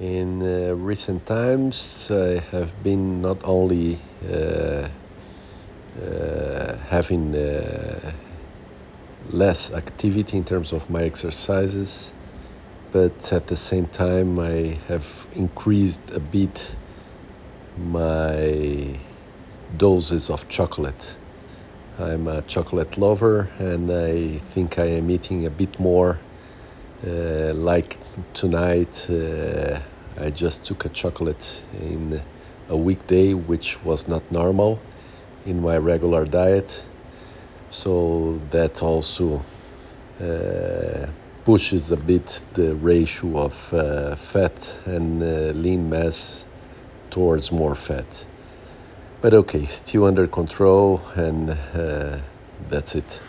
In uh, recent times, I have been not only uh, uh, having uh, less activity in terms of my exercises, but at the same time, I have increased a bit my doses of chocolate. I'm a chocolate lover, and I think I am eating a bit more. Uh, like tonight, uh, I just took a chocolate in a weekday, which was not normal in my regular diet. So that also uh, pushes a bit the ratio of uh, fat and uh, lean mass towards more fat. But okay, still under control, and that's it.